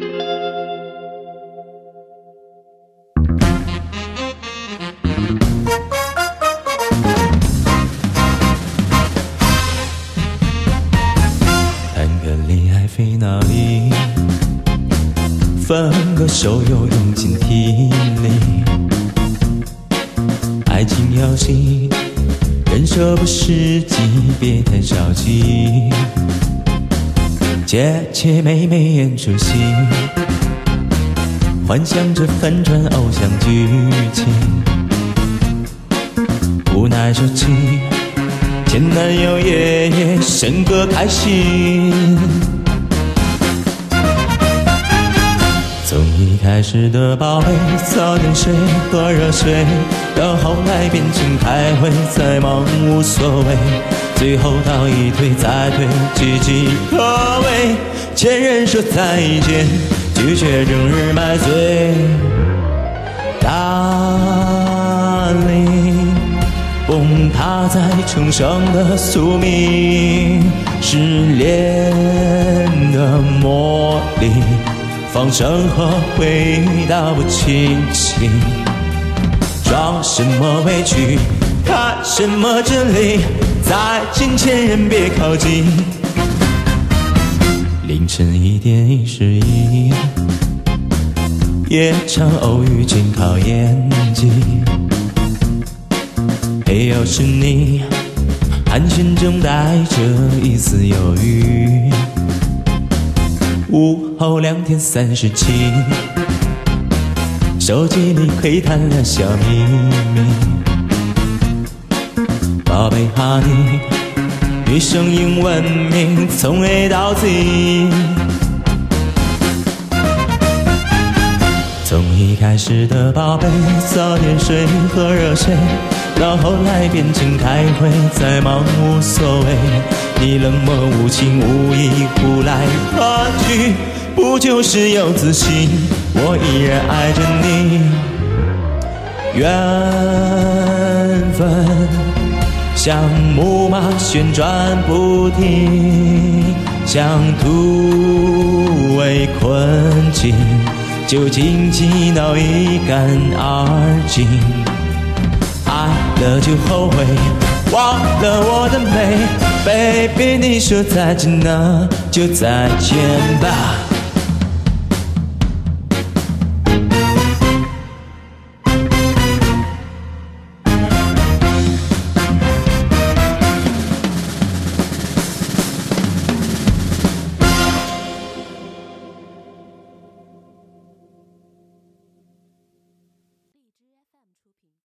谈个恋爱，费脑力；分个手，又用尽体力。爱情游戏，人设不实际，别太着急。姐姐妹妹演出戏，幻想着反转偶像剧情，无奈说起前男友夜夜笙歌开心。从一开始的宝贝，早点睡，喝热水，到后来变成开会，再忙无所谓，最后到一退再退，岌岌可危。前任说再见，拒绝整日买醉。Darling，崩塌在城上的宿命，失恋的魔力。放生和回答不清醒，装什么委屈，看什么真理，再见前任别靠近。凌晨一点一十一，夜场偶遇紧靠眼睛，没有是你，寒暄中带着一丝犹豫。午后两点三十七，手机里窥探了小秘密。宝贝哈尼，女生英文名从 A 到 Z。从一开始的宝贝，早点睡，喝热水，到后来变成开会，再忙无所谓。你冷漠无情无义，呼来喝去，不就是有自信？我依然爱着你。缘分像木马旋转不停，像突围困境。就紧紧挠一干二净，爱了就后悔，忘了我的美，baby 你说再见那就再见吧。